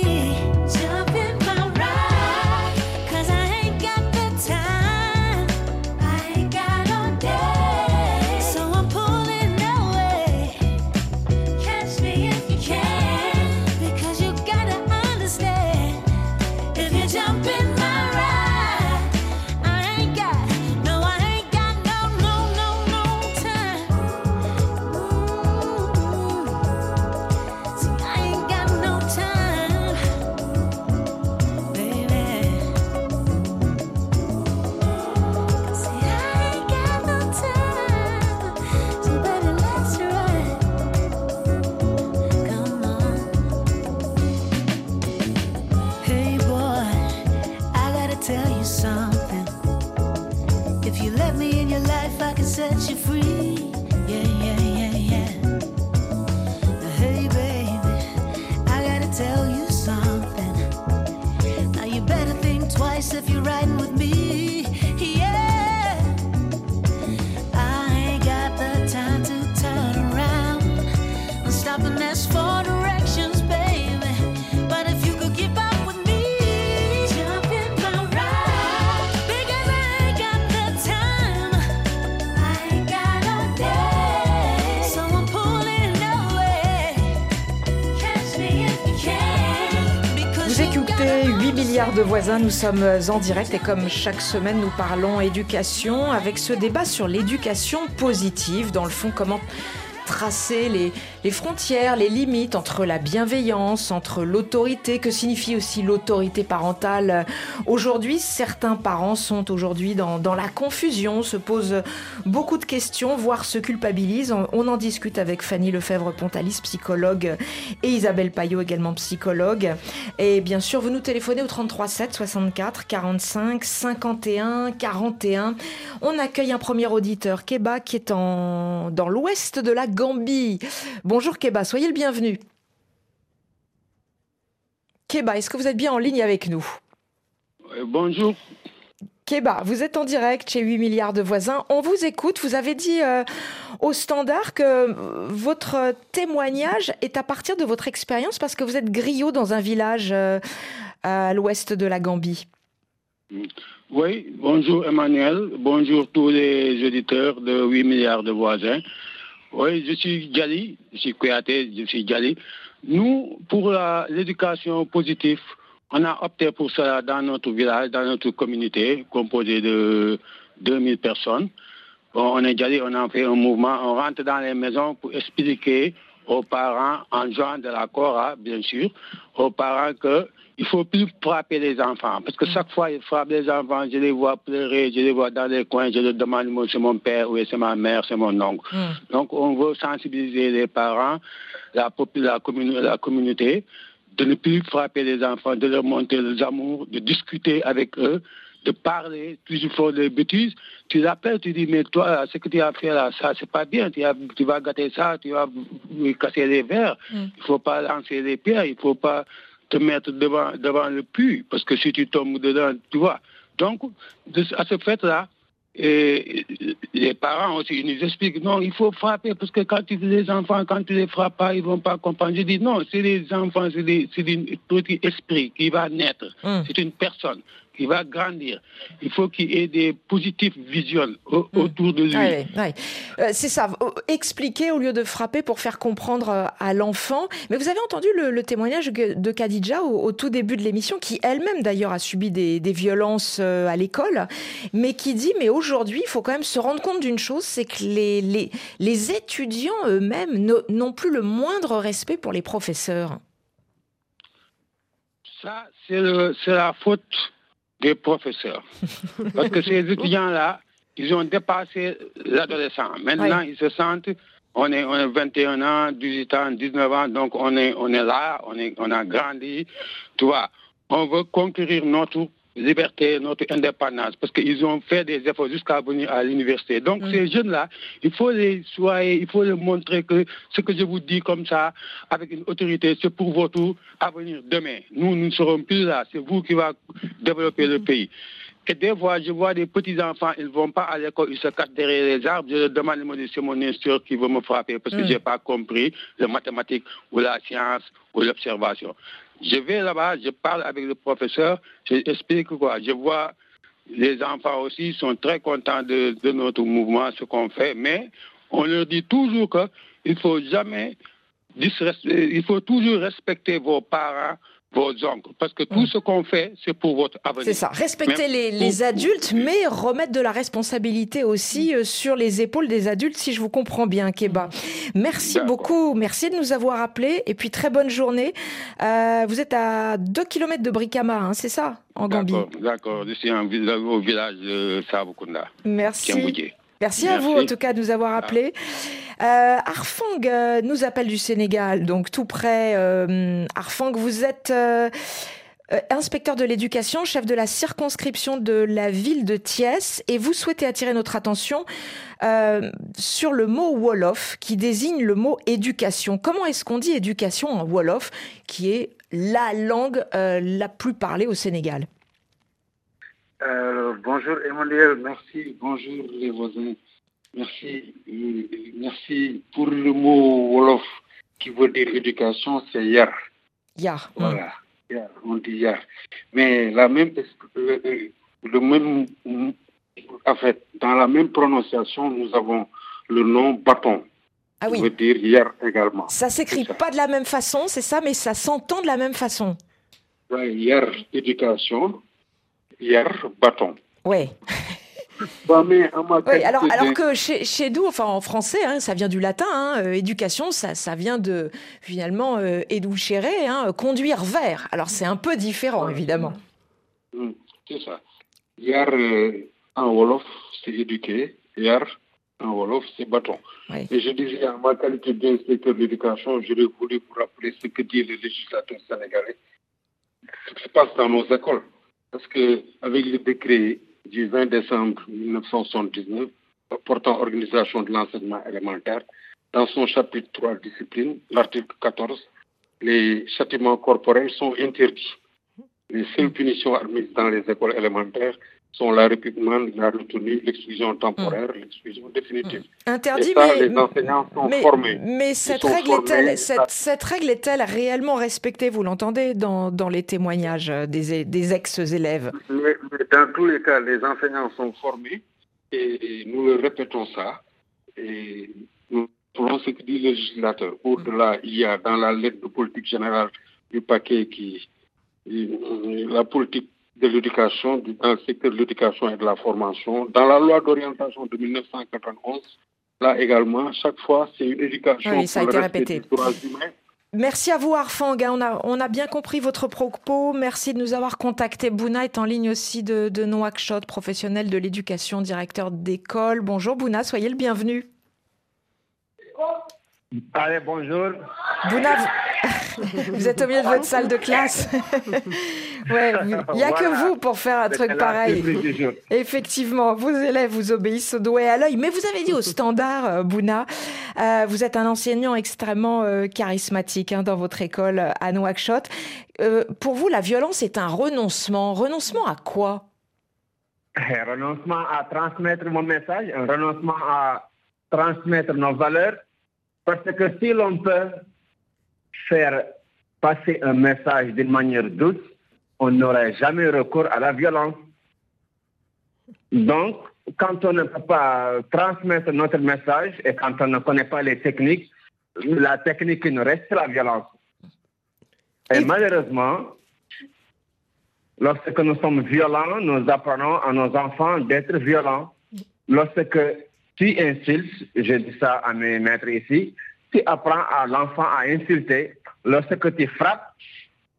S3: De voisins, nous sommes en direct et comme chaque semaine, nous parlons éducation avec ce débat sur l'éducation positive. Dans le fond, comment tracer les, les, frontières, les limites entre la bienveillance, entre l'autorité, que signifie aussi l'autorité parentale. Aujourd'hui, certains parents sont aujourd'hui dans, dans, la confusion, se posent beaucoup de questions, voire se culpabilisent. On en discute avec Fanny Lefebvre-Pontalis, psychologue, et Isabelle Payot, également psychologue. Et bien sûr, vous nous téléphonez au 33 7 64 45 51 41. On accueille un premier auditeur, Keba, qui est en, dans l'ouest de la Gambie. Bonjour Keba, soyez le bienvenu. Keba, est-ce que vous êtes bien en ligne avec nous?
S11: Euh, Bonjour.
S3: Keba, vous êtes en direct chez 8 milliards de voisins. On vous écoute. Vous avez dit euh, au standard que votre témoignage est à partir de votre expérience parce que vous êtes griot dans un village euh, à l'ouest de la Gambie.
S11: Oui, bonjour Emmanuel. Bonjour tous les auditeurs de 8 milliards de voisins. Oui, je suis Gali, je suis Kouyaté, je suis Gali. Nous, pour l'éducation positive, on a opté pour cela dans notre village, dans notre communauté, composée de 2000 personnes. On est Gali, on a fait un mouvement, on rentre dans les maisons pour expliquer aux parents, en jouant de la Cora, bien sûr, aux parents que il faut plus frapper les enfants. Parce que chaque fois, ils frappent les enfants, je les vois pleurer, je les vois dans les coins, je leur demande, c'est mon père, oui, c'est ma mère, c'est mon oncle. Mm. Donc, on veut sensibiliser les parents, la, la, la communauté, de ne plus frapper les enfants, de leur montrer les amours, de discuter avec eux, de parler, toujours font des bêtises. Tu l'appelles, tu dis, mais toi, ce que tu as fait là, ça, c'est pas bien. Tu, tu, vas gâter ça, tu vas casser les verres. Mm. Il faut pas lancer les pierres, il faut pas te mettre devant, devant le puits, parce que si tu tombes dedans, tu vois. Donc, à ce fait-là, et les parents aussi ils nous expliquent non, il faut frapper parce que quand tu les enfants, quand tu les frappes pas, ils vont pas comprendre. Je dis non, c'est les enfants, c'est un petit esprit qui va naître. Hum. C'est une personne qui va grandir. Il faut qu'il y ait des positives visions hmm. autour de lui.
S3: Euh, c'est ça, expliquer au lieu de frapper pour faire comprendre euh, à l'enfant. Mais vous avez entendu le, témoignage de Khadija au, tout début de l'émission, qui elle-même d'ailleurs a subi des, violences euh, à l'école, mais qui dit, mais aujourd'hui, il faut quand même se rendre compte d'une chose, c'est que les, les, les étudiants eux-mêmes n'ont plus le moindre respect pour les professeurs.
S11: Ça, c'est la faute des professeurs. Parce que ces étudiants-là, ils ont dépassé l'adolescent. Maintenant, ils se sentent, on est, on est 21 ans, 18 ans, 19 ans, donc on est, on est là, on, est, on a grandi. Tu vois, on veut conquérir notre liberté, notre indépendance, parce qu'ils ont fait des efforts jusqu'à venir à l'université. Donc mm. ces jeunes-là, il faut les soigner, il faut leur montrer que ce que je vous dis comme ça, avec une autorité, c'est pour votre avenir demain. Nous, nous ne serons plus là. C'est vous qui va développer le pays. Et des fois, je vois des petits-enfants, ils ne vont pas à l'école, ils se cachent derrière les arbres. Je leur demande, c'est mon instructeur qui veut me frapper parce que mm. je n'ai pas compris la mathématique ou la science ou l'observation. Je vais là-bas, je parle avec le professeur, j'explique quoi. Je vois les enfants aussi sont très contents de, notre mouvement, ce qu'on fait, mais on leur dit toujours qu'il faut jamais il faut toujours respecter vos parents, vos oncles. Parce que tout mm. ce qu'on fait, c'est pour votre avenir.
S3: C'est ça. Respecter les, adultes, mais remettre de la responsabilité aussi euh, sur les épaules des adultes, si je vous comprends bien, Keba. Merci beaucoup. Merci de nous avoir appelés. Et puis, très bonne journée. Euh, vous êtes à 2 km de Brikama, hein, c'est ça, en Gambie?
S11: D'accord. Je suis au village de Sabukunda.
S3: Merci. Merci, à vous, en tout cas, de nous avoir appelés. Euh, Arfang euh, nous appelle du Sénégal, donc tout près. Euh, Arfang, vous êtes euh, inspecteur de l'éducation, chef de la circonscription de la ville de Thiès, et vous souhaitez attirer notre attention sur le mot Wolof, qui désigne le mot éducation. Comment est-ce qu'on dit éducation en Wolof, qui est la langue la plus parlée au Sénégal?
S12: Euh, bonjour Emmanuel, merci. Bonjour les voisins. Merci. Merci pour le mot Wolof qui veut dire éducation, c'est Yar.
S3: Yar.
S12: Voilà. Yar, on dit Yar. Mais la même, le même, en fait, dans la même prononciation, nous avons le nom bâton.
S3: Ah oui.
S12: Qui veut dire Yar également.
S3: Ça s'écrit pas de la même façon, c'est ça, mais ça s'entend de la même façon.
S12: Ouais, hier, éducation. Hier, bâton.
S3: Ouais.
S12: Bah, mais
S3: Oui, alors, alors que chez, chez nous, enfin en français, hein, ça vient du latin, hein, euh, éducation, ça, ça vient de finalement euh, hein, conduire vers. Alors c'est un peu différent, évidemment.
S12: Hmm, c'est ça. Hier, euh, en Wolof, c'est éduquer. Hier, en Wolof, c'est bâton.
S3: Oui.
S12: Et je disais, en ma qualité d'inspecteur de l'éducation, j'aurais voulu vous rappeler ce que dit le législateur sénégalais. Ce qui se passe dans nos écoles. Parce que avec le décret du 20 décembre 1979 portant organisation de l'enseignement élémentaire, dans son chapitre 3 discipline, l'article 14, les châtiments corporels sont interdits. Les seules punitions admises dans les écoles élémentaires sont la réprimande, la retenue, l'exclusion temporaire, l'exclusion définitive.
S3: Interdit,
S12: Et ça,
S3: mais,
S12: les enseignants sont
S3: mais,
S12: formés.
S3: mais cette règle,
S12: formés,
S3: est-elle,
S12: ça-
S3: cette, règle est-elle réellement respectée Vous l'entendez dans, dans les témoignages des, des ex-élèves?
S12: Dans tous les cas, les enseignants sont formés et, nous le répétons ça. Et nous prenons ce que dit le législateur. Au-delà, il y a dans la lettre de politique générale du paquet qui. la politique de l'éducation, du- dans le secteur de l'éducation et de la formation. Dans la loi d'orientation de 1991, là également, chaque fois, c'est une éducation
S3: Oui, ça a
S12: pour
S3: été
S12: le
S3: répété.
S12: des droits humains.
S3: Merci à vous, Arfang. hein. On a, on a bien compris votre propos. Merci de nous avoir contactés. Bouna est en ligne aussi de, de Nouakchott, professionnel de l'éducation, directeur d'école. Bonjour Bouna, soyez le bienvenu.
S13: Allez, bonjour.
S3: Bouna, vous, vous êtes au milieu de votre salle de classe. ouais, il n'y a que vous pour faire un truc pareil. Effectivement, vos élèves vous obéissent au doigt et à l'œil. Mais vous avez dit au standard, euh, Bouna, euh, vous êtes un enseignant extrêmement euh, charismatique hein, dans votre école à Nouakchott. Euh, pour vous, la violence est un renoncement. Renoncement à quoi?
S13: Un renoncement à transmettre mon message, un renoncement à transmettre nos valeurs, parce que si l'on peut faire passer un message d'une manière douce, on n'aurait jamais recours à la violence. Donc, quand on ne peut pas transmettre notre message et quand on ne connaît pas les techniques, la technique nous reste, la violence. Et malheureusement, lorsque nous sommes violents, nous apprenons à nos enfants d'être violents. Lorsque tu insultes, je dis ça à mes maîtres ici, tu apprends à l'enfant à insulter. Lorsque tu frappes,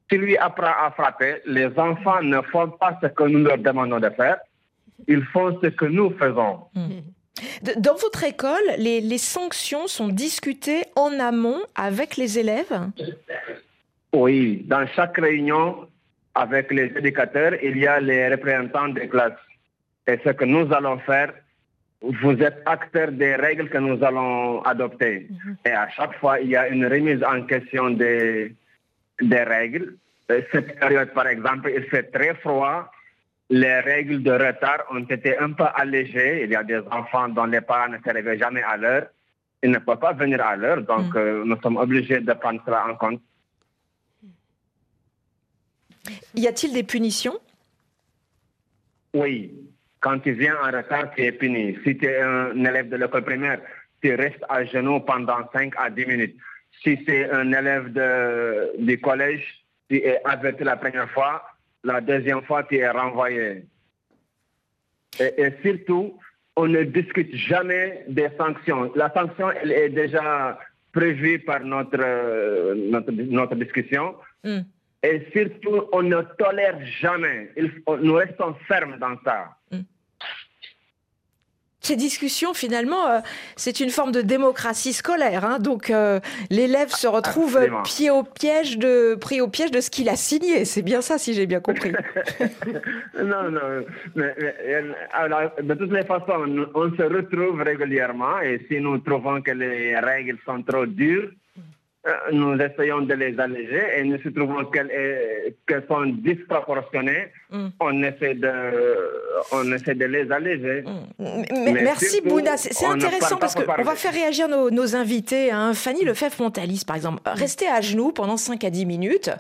S13: tu lui apprends à frapper. Les enfants ne font pas ce que nous leur demandons de faire. Ils font ce que nous faisons.
S3: De- Dans votre école, les, les sanctions sont discutées en amont avec les élèves?
S13: Oui, dans chaque réunion avec les éducateurs, il y a les représentants des classes. Et ce que nous allons faire, vous êtes acteurs des règles que nous allons adopter. Et à chaque fois, il y a une remise en question des, des règles. Cette période, par exemple, il fait très froid. Les règles de retard ont été un peu allégées. Il y a des enfants dont les parents ne se réveillent jamais à l'heure. Ils ne peuvent pas venir à l'heure, donc euh, nous sommes obligés de prendre cela en compte.
S3: Y a-t-il des punitions?
S13: Oui, quand tu viens en retard, tu es puni. Si tu es un élève de l'école primaire, tu restes à genoux pendant 5 à 10 minutes. Si c'est un élève de, du collège, tu es averti la première fois, la deuxième fois, tu es renvoyé. Et, surtout, on ne discute jamais des sanctions. La sanction, elle est déjà prévue par notre, euh, notre discussion.
S3: Hmm.
S13: Et surtout, on ne tolère jamais. Il nous restons fermes dans ça.
S3: Ces discussions, finalement, euh, c'est une forme de démocratie scolaire. hein. Donc, euh, l'élève se retrouve
S13: Absolument.
S3: pied au piège de, pris au piège de ce qu'il a signé. C'est bien ça, si j'ai bien compris.
S13: Non, non. mais- mais, euh, alors, de toutes les façons, on se retrouve régulièrement et si nous trouvons que les règles sont trop dures, nous essayons de les alléger et nous se trouvons qu'elles qu'elles sont disproportionnées,
S3: Mm.
S13: on, essaie de, on essaie de les alléger.
S3: Mais merci
S13: surtout,
S3: Bouna, c'est intéressant parce qu'on va faire réagir nos, nos invités. Hein. Fanny Lefebvre-Montalis, par exemple, rester à genoux pendant 5 à 10 minutes,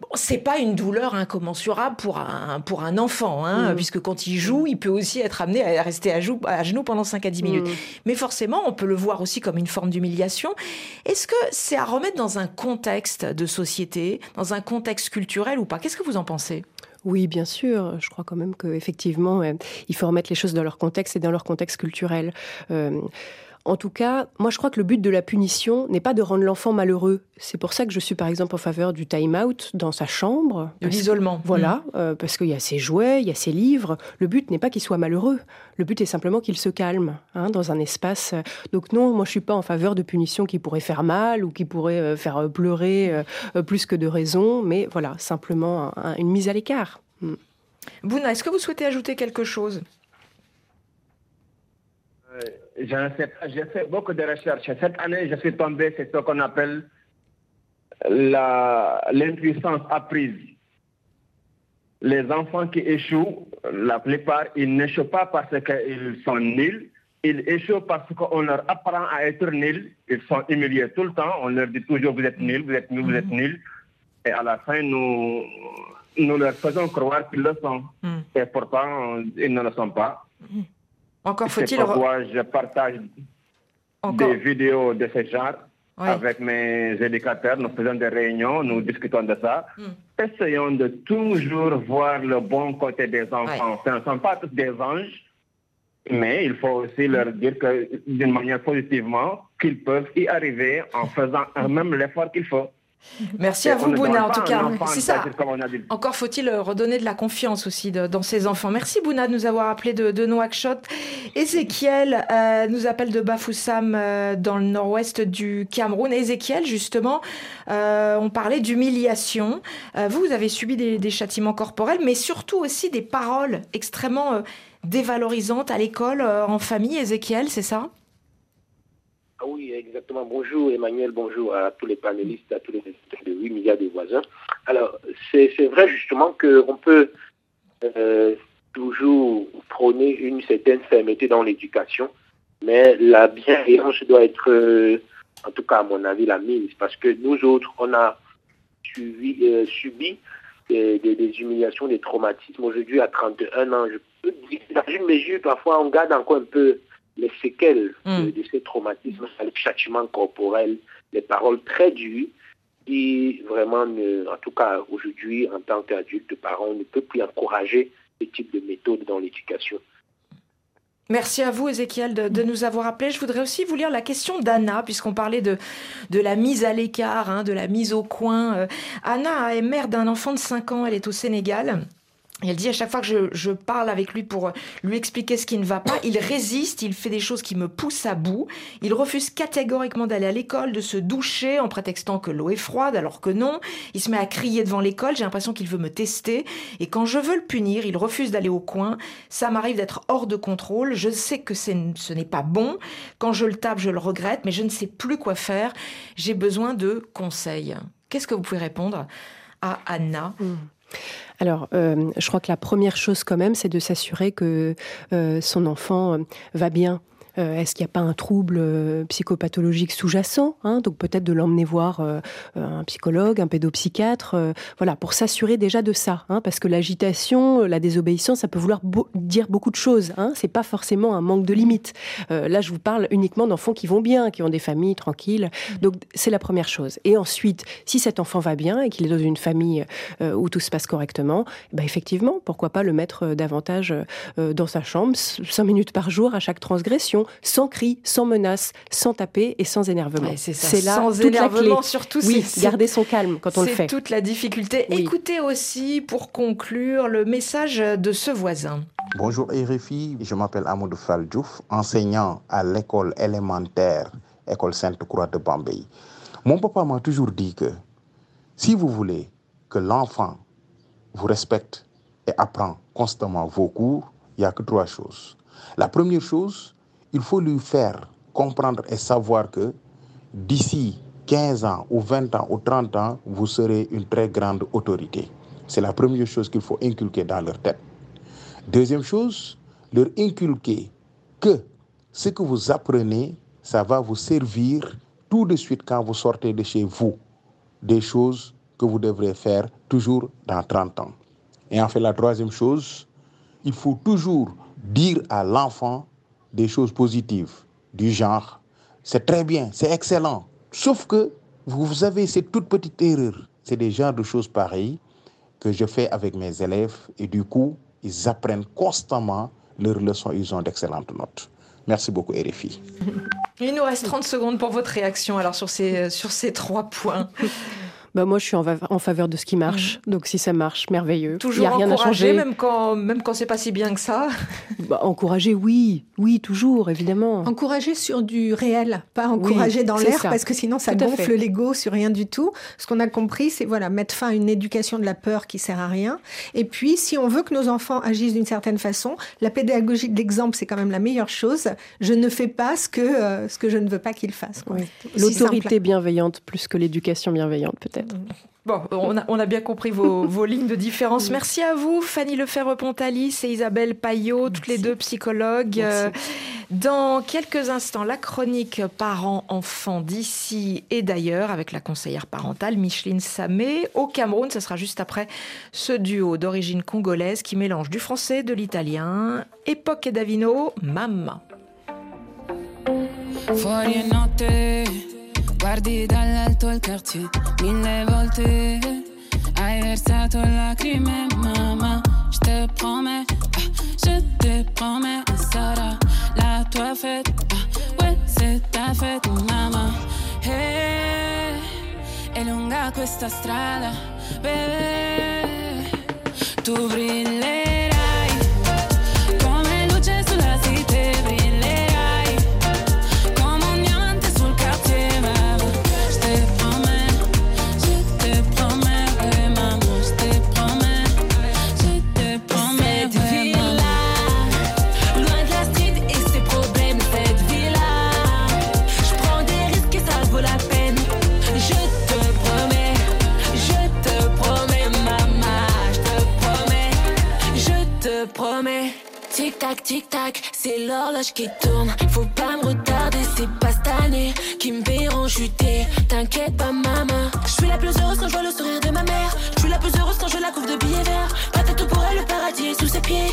S3: bon, c'est pas une douleur incommensurable pour un, pour un enfant, hein,
S9: Mm.
S3: puisque quand il joue, il peut aussi être amené à rester à, jou- à genoux pendant 5 à 10 minutes.
S9: Mm.
S3: Mais forcément, on peut le voir aussi comme une forme d'humiliation. Est-ce que c'est à remettre dans un contexte de société, dans un contexte culturel ou pas? Qu'est-ce que vous en pensez?
S9: Oui, bien sûr. Je crois quand même qu'effectivement, il faut remettre les choses dans leur contexte et dans leur contexte culturel. En tout cas, moi je crois que le but de la punition n'est pas de rendre l'enfant malheureux. C'est pour ça que je suis par exemple en faveur du time-out dans sa chambre.
S3: De l'isolement.
S9: Voilà, mm. euh, parce qu'il y a ses jouets, il y a ses livres. Le but n'est pas qu'il soit malheureux. Le but est simplement qu'il se calme hein, dans un espace. Donc non, moi je suis pas en faveur de punitions qui pourraient faire mal ou qui pourraient euh, faire pleurer euh, plus que de raison. Mais voilà, simplement une mise à l'écart. Mm.
S3: Bouna, est-ce que vous souhaitez ajouter quelque chose?
S13: Je ne sais pas, j'ai fait beaucoup de recherches. Cette année, je suis tombé sur ce qu'on appelle l'impuissance apprise. Les enfants qui échouent, la plupart, ils n'échouent pas parce qu'ils sont nuls, ils échouent parce qu'on leur apprend à être nuls. Ils sont humiliés tout le temps. On leur dit toujours vous êtes nuls, vous êtes nuls, vous êtes mhm. nuls. Et à la fin, nous, nous leur faisons croire qu'ils le sont. Mhm. Et pourtant, ils ne le sont pas. Mhm.
S3: Encore faut-il.
S13: C'est pourquoi je partage des vidéos de ce genre avec mes éducateurs. Nous faisons des réunions, nous discutons de ça. Hmm. Essayons de toujours voir le bon côté des enfants. Ce ne sont pas tous des anges, mais il faut aussi leur dire que d'une manière positivement qu'ils peuvent y arriver en faisant même l'effort qu'il faut.
S3: Merci à vous, Bouna, en tout cas. C'est ça. Encore faut-il euh, redonner de la confiance aussi dans ces enfants. Merci, Bouna, de nous avoir appelé de, de Nouakchott. Ézéchiel euh, nous appelle de Bafoussam, euh, dans le nord-ouest du Cameroun. Ézéchiel, justement, on parlait d'humiliation. vous, vous avez subi des, des, châtiments corporels, mais surtout aussi des paroles extrêmement dévalorisantes à l'école, en famille. Ézéchiel, c'est ça?
S14: Ah oui, exactement. Bonjour Emmanuel, bonjour à tous les panélistes, à tous les de 8 milliards de voisins. Alors, c'est vrai justement qu'on peut euh, toujours prôner une certaine fermeté dans l'éducation, mais la bienveillance doit être, euh, en tout cas à mon avis, la mise, parce que nous autres, on a subi, euh, subi des, des, humiliations, des traumatismes. Aujourd'hui, à 31 ans, je peux dire, dans une mesure, parfois, on garde encore un peu les séquelles de, hmm. ces traumatismes, le châtiment corporel, les paroles très dures, qui vraiment, en tout cas aujourd'hui, en tant qu'adulte, parents, on ne peut plus encourager ce type de méthode dans l'éducation.
S3: Merci à vous, Ézéchiel, de, nous avoir appelé. Je voudrais aussi vous lire la question d'Anna, puisqu'on parlait de, de la mise à l'écart, hein, de la mise au coin. Euh, Anna est mère d'un enfant de 5 ans, elle est au Sénégal elle dit à chaque fois que je, parle avec lui pour lui expliquer ce qui ne va pas, il résiste, il fait des choses qui me poussent à bout. Il refuse catégoriquement d'aller à l'école, de se doucher en prétextant que l'eau est froide, alors que non. Il se met à crier devant l'école, j'ai l'impression qu'il veut me tester. Et quand je veux le punir, il refuse d'aller au coin. Ça m'arrive d'être hors de contrôle. Je sais que ce n'est pas bon. Quand je le tape, je le regrette, mais je ne sais plus quoi faire. J'ai besoin de conseils. Qu'est-ce que vous pouvez répondre à Anna? Mmh.
S9: Alors, euh, je crois que la première chose quand même, c'est de s'assurer que euh, son enfant euh, va bien euh, est-ce qu'il n'y a pas un trouble euh, psychopathologique sous-jacent hein Donc peut-être de l'emmener voir euh, un psychologue, un pédopsychiatre, voilà, pour s'assurer déjà de ça, hein, parce que l'agitation, la désobéissance, ça peut vouloir dire beaucoup de choses. Hein, c'est pas forcément un manque de limites. là, je vous parle uniquement d'enfants qui vont bien, qui ont des familles tranquilles. Donc c'est la première chose. Et ensuite, si cet enfant va bien et qu'il est dans une famille où tout se passe correctement, bah effectivement, pourquoi pas le mettre davantage dans sa chambre, cinq minutes par jour à chaque transgression sans cri, sans menace, sans taper et sans énervement.
S3: c'est là sans énervement, surtout.
S9: Oui, garder son calme quand on le fait.
S3: C'est toute la difficulté. Écoutez aussi, pour conclure, le message de ce voisin.
S15: Bonjour RFI, je m'appelle Amadou Faldjouf, enseignant à l'école élémentaire, école Sainte-Croix de Bambay. Mon papa m'a toujours dit que si vous voulez que l'enfant vous respecte et apprend constamment vos cours, il n'y a que trois choses. La première chose, il faut lui faire comprendre et savoir que d'ici 15 ans ou 20 ans ou 30 ans, vous serez une très grande autorité. C'est la première chose qu'il faut inculquer dans leur tête. Deuxième chose, leur inculquer que ce que vous apprenez, ça va vous servir tout de suite quand vous sortez de chez vous. Des choses que vous devrez faire toujours dans 30 ans. Et enfin, la troisième chose, il faut toujours dire à l'enfant des choses positives du genre c'est très bien, c'est excellent. Sauf que vous avez ces toutes petites erreurs. C'est des genres de choses pareilles que je fais avec mes élèves et du coup, ils apprennent constamment leurs leçons, ils ont d'excellentes notes. Merci beaucoup, RFI.
S3: Il nous reste 30 secondes pour votre réaction alors sur ces, sur ces trois points.
S9: Bah moi, je suis en, faveur de ce qui marche. Donc, si ça marche, merveilleux.
S3: Toujours a rien à changer. même quand, même quand c'est pas si bien que ça.
S9: Bah, encourager, oui. Oui, toujours, évidemment.
S4: Encourager sur du réel, pas encourager dans l'air, parce que sinon, ça gonfle l'ego sur rien du tout. Ce qu'on a compris, c'est voilà, mettre fin à une éducation de la peur qui sert à rien. Et puis, si on veut que nos enfants agissent d'une certaine façon, la pédagogie de l'exemple, c'est quand même la meilleure chose. Je ne fais pas ce que, euh, ce que je ne veux pas qu'ils fassent.
S9: L'autorité bienveillante plus que l'éducation bienveillante, peut-être.
S3: Bon, on a, bien compris vos, lignes de différence. Merci à vous, Fanny Lefebvre-Pontalis et Isabelle Payot, toutes les deux psychologues. Euh, dans quelques instants, la chronique parents-enfants d'ici et d'ailleurs avec la conseillère parentale Micheline Samé. Au Cameroun, ce sera juste après ce duo d'origine congolaise qui mélange du français, de l'italien. Époque et Davino, Mamma.
S16: Guardi dall'alto il quartier mille volte. Hai versato lacrime mamma Je te promets, ah, je te promets Sarà la tua fête ah, Ouais c'est ta fête mamma. Hey, È lunga questa strada Bebe Tu brillerai
S17: Tic-tac, tic-tac, c'est l'horloge qui tourne. Faut pas me retarder, c'est pas cette année qui me verront chuter. T'inquiète pas, maman. Je suis la plus heureuse quand je vois le sourire de ma mère. Je suis la plus heureuse quand je la couvre de billets verts. Pas tout pour elle, le paradis est sous ses pieds.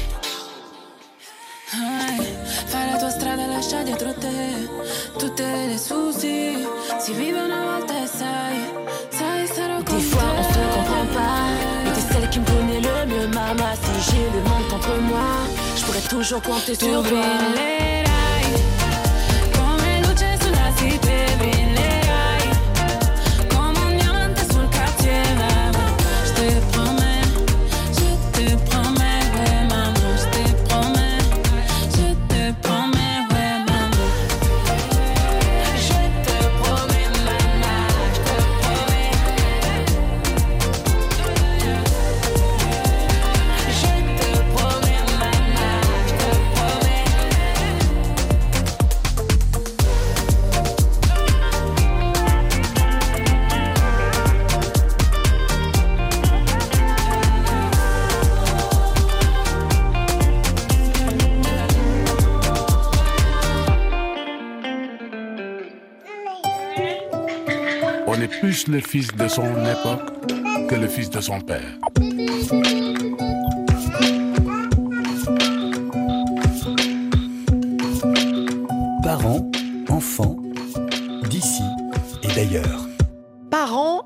S16: fai la tua strada, lascia dietro te tutte le soucis. Si vive una volta e sai, sai sarò
S17: con Des fois toujours compter sur toi.
S18: Le fils de son époque que le fils de son père.
S19: Parents, enfants, d'ici et d'ailleurs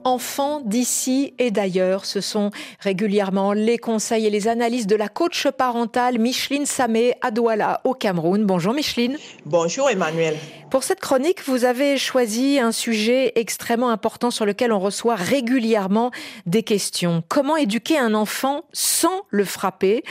S3: enfants d'ici et d'ailleurs. Ce sont régulièrement les conseils et les analyses de la coach parentale Micheline Samé à Douala au Cameroun. Bonjour Micheline.
S20: Bonjour Emmanuel.
S3: Pour cette chronique, vous avez choisi un sujet extrêmement important sur lequel on reçoit régulièrement des questions. Comment éduquer un enfant sans le frapper?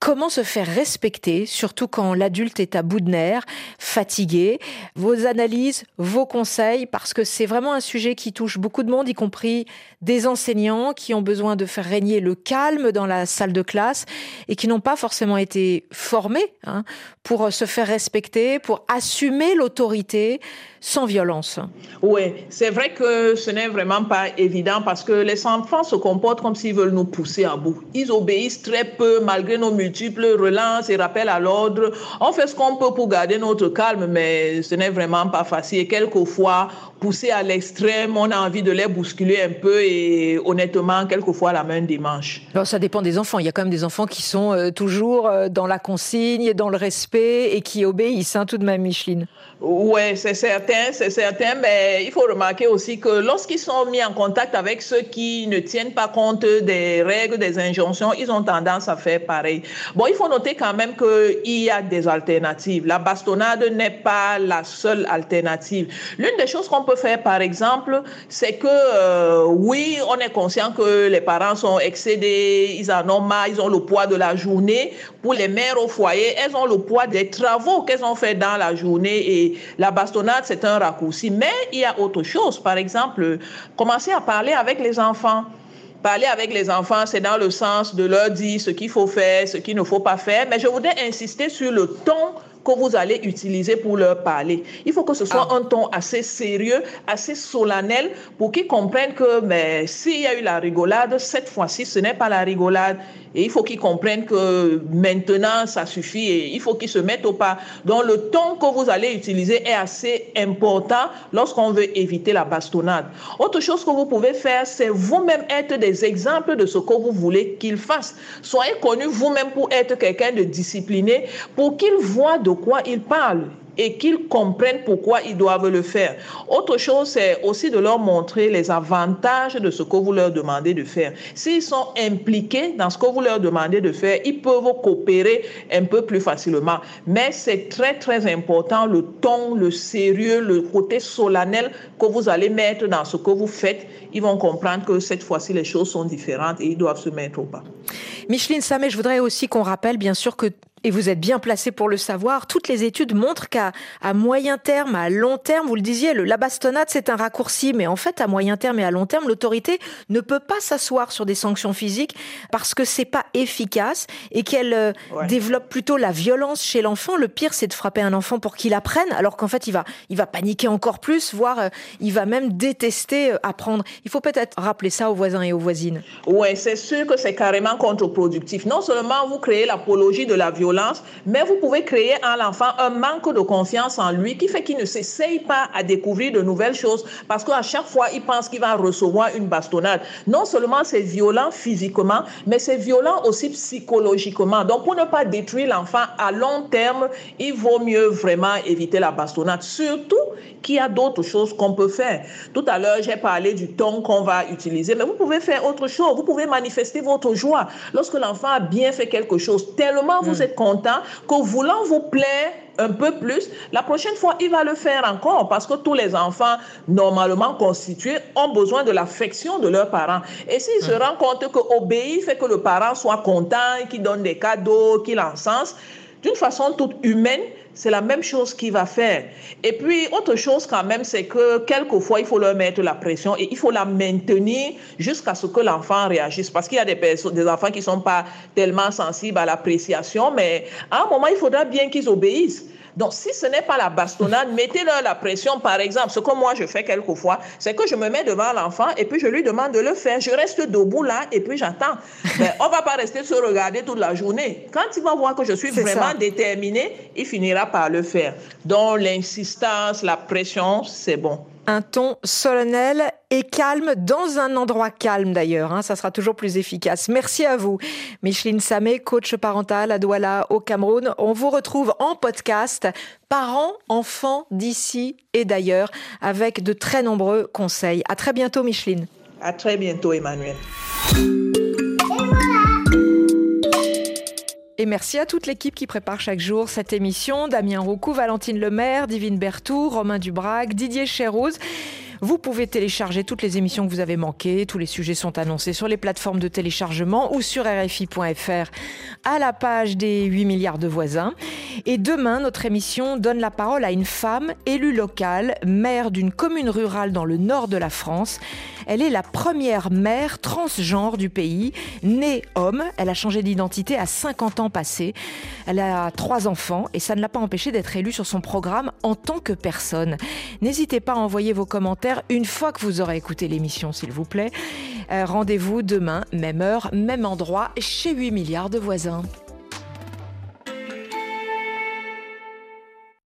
S3: Comment se faire respecter, surtout quand l'adulte est à bout de nerfs, fatigué Vos analyses, vos conseils, parce que c'est vraiment un sujet qui touche beaucoup de monde, y compris des enseignants qui ont besoin de faire régner le calme dans la salle de classe et qui n'ont pas forcément été formés hein, pour se faire respecter, pour assumer l'autorité sans violence.
S20: Oui, c'est vrai que ce n'est vraiment pas évident parce que les enfants se comportent comme s'ils veulent nous pousser à bout. Ils obéissent très peu malgré nos multiples relances et rappels à l'ordre. On fait ce qu'on peut pour garder notre calme, mais ce n'est vraiment pas facile. Et quelquefois, poussé à l'extrême, on a envie de les bousculer un peu et honnêtement, quelquefois, la main démange.
S3: Alors, ça dépend des enfants. Il y a quand même des enfants qui sont euh, toujours euh, dans la consigne, dans le respect et qui obéissent, hein, tout de même, Micheline.
S20: Oui, c'est certain, c'est certain, mais il faut remarquer aussi que lorsqu'ils sont mis en contact avec ceux qui ne tiennent pas compte des règles, des injonctions, ils ont tendance à faire pareil. Bon, il faut noter quand même qu'il y a des alternatives. La bastonnade n'est pas la seule alternative. L'une des choses qu'on peut faire, par exemple, c'est que euh, oui, on est conscient que les parents sont excédés, ils en ont marre, ils ont le poids de la journée. Pour les mères au foyer, elles ont le poids des travaux qu'elles ont fait dans la journée et la bastonnade, c'est un raccourci. Mais il y a autre chose. Par exemple, commencer à parler avec les enfants. Parler avec les enfants, c'est dans le sens de leur dire ce qu'il faut faire, ce qu'il ne faut pas faire. Mais je voudrais insister sur le ton que vous allez utiliser pour leur parler. Il faut que ce soit ah. un ton assez sérieux, assez solennel pour qu'ils comprennent que mais s'il y a eu la rigolade, cette fois-ci, ce n'est pas la rigolade. Et il faut qu'ils comprennent que maintenant, ça suffit et il faut qu'ils se mettent au pas. Donc, le ton que vous allez utiliser est assez important lorsqu'on veut éviter la bastonnade. Autre chose que vous pouvez faire, c'est vous-même être des exemples de ce que vous voulez qu'ils fassent. Soyez connus vous-même pour être quelqu'un de discipliné, pour qu'ils voient de quoi ils parlent et qu'ils comprennent pourquoi ils doivent le faire. Autre chose, c'est aussi de leur montrer les avantages de ce que vous leur demandez de faire. S'ils sont impliqués dans ce que vous leur demandez de faire, ils peuvent coopérer un peu plus facilement. Mais c'est très, très important le ton, le sérieux, le côté solennel que vous allez mettre dans ce que vous faites. Ils vont comprendre que cette fois-ci, les choses sont différentes et ils doivent se mettre au pas.
S3: Micheline Samet, je voudrais aussi qu'on rappelle, bien sûr, que et vous êtes bien placé pour le savoir, toutes les études montrent qu'à à moyen terme, à long terme, vous le disiez, le, la bastonnade, c'est un raccourci, mais en fait, à moyen terme et à long terme, l'autorité ne peut pas s'asseoir sur des sanctions physiques parce que c'est pas efficace et qu'elle euh, développe plutôt la violence chez l'enfant. Le pire, c'est de frapper un enfant pour qu'il apprenne, alors qu'en fait, il va, il va paniquer encore plus, voire euh, il va même détester euh, apprendre. Il faut peut-être rappeler ça aux voisins et aux voisines.
S20: Oui, c'est sûr que c'est carrément contre-productif. Non seulement vous créez l'apologie de la violence, mais vous pouvez créer en l'enfant un manque de confiance en lui qui fait qu'il ne s'essaye pas à découvrir de nouvelles choses parce qu'à chaque fois, il pense qu'il va recevoir une bastonnade. Non seulement c'est violent physiquement, mais c'est violent aussi psychologiquement. Donc, pour ne pas détruire l'enfant à long terme, il vaut mieux vraiment éviter la bastonnade. Surtout qu'il y a d'autres choses qu'on peut faire. Tout à l'heure, j'ai parlé du ton qu'on va utiliser, mais vous pouvez faire autre chose. Vous pouvez manifester votre joie. Lorsque l'enfant a bien fait quelque chose, tellement vous hmm. êtes content que voulant vous plaire un peu plus, la prochaine fois, il va le faire encore parce que tous les enfants normalement constitués ont besoin de l'affection de leurs parents. Et s'il se hmm. rend compte que obéir fait que le parent soit content, qu'il donne des cadeaux, qu'il encense, d'une façon toute humaine, c'est la même chose qu'il va faire. Et puis, autre chose quand même, c'est que quelquefois, il faut leur mettre la pression et il faut la maintenir jusqu'à ce que l'enfant réagisse. Parce qu'il y a des, enfants qui ne sont pas tellement sensibles à l'appréciation, mais à un moment, il faudra bien qu'ils obéissent. Donc, si ce n'est pas la bastonnade, mettez-leur la pression. Par exemple, ce que moi je fais quelquefois, c'est que je me mets devant l'enfant et puis je lui demande de le faire. Je reste debout là et puis j'attends. Mais on va pas rester se regarder toute la journée. Quand il va voir que je suis vraiment déterminée, il finira par le faire. Donc, l'insistance, la pression, c'est bon
S3: un ton solennel et calme, dans un endroit calme d'ailleurs. Hein, ça sera toujours plus efficace. Merci à vous, Micheline Samé, coach parental à Douala au Cameroun. On vous retrouve en podcast, parents, enfants d'ici et d'ailleurs, avec de très nombreux conseils. À très bientôt, Micheline.
S20: À très bientôt, Emmanuel.
S3: Et merci à toute l'équipe qui prépare chaque jour cette émission. Damien Roucou, Valentine Lemaire, Divine Bertou, Romain Dubrac, Didier Chérouz. Vous pouvez télécharger toutes les émissions que vous avez manquées. Tous les sujets sont annoncés sur les plateformes de téléchargement ou sur RFI.fr à la page des 8 milliards de voisins. Et demain, notre émission donne la parole à une femme élue locale, maire d'une commune rurale dans le nord de la France. Elle est la première maire transgenre du pays, née homme. Elle a changé d'identité à 50 ans passés. Elle a trois enfants et ça ne l'a pas empêché d'être élue sur son programme en tant que personne. N'hésitez pas à envoyer vos commentaires une fois que vous aurez écouté l'émission, s'il vous plaît. Euh, rendez-vous demain, même heure, même endroit, chez 8 milliards de voisins.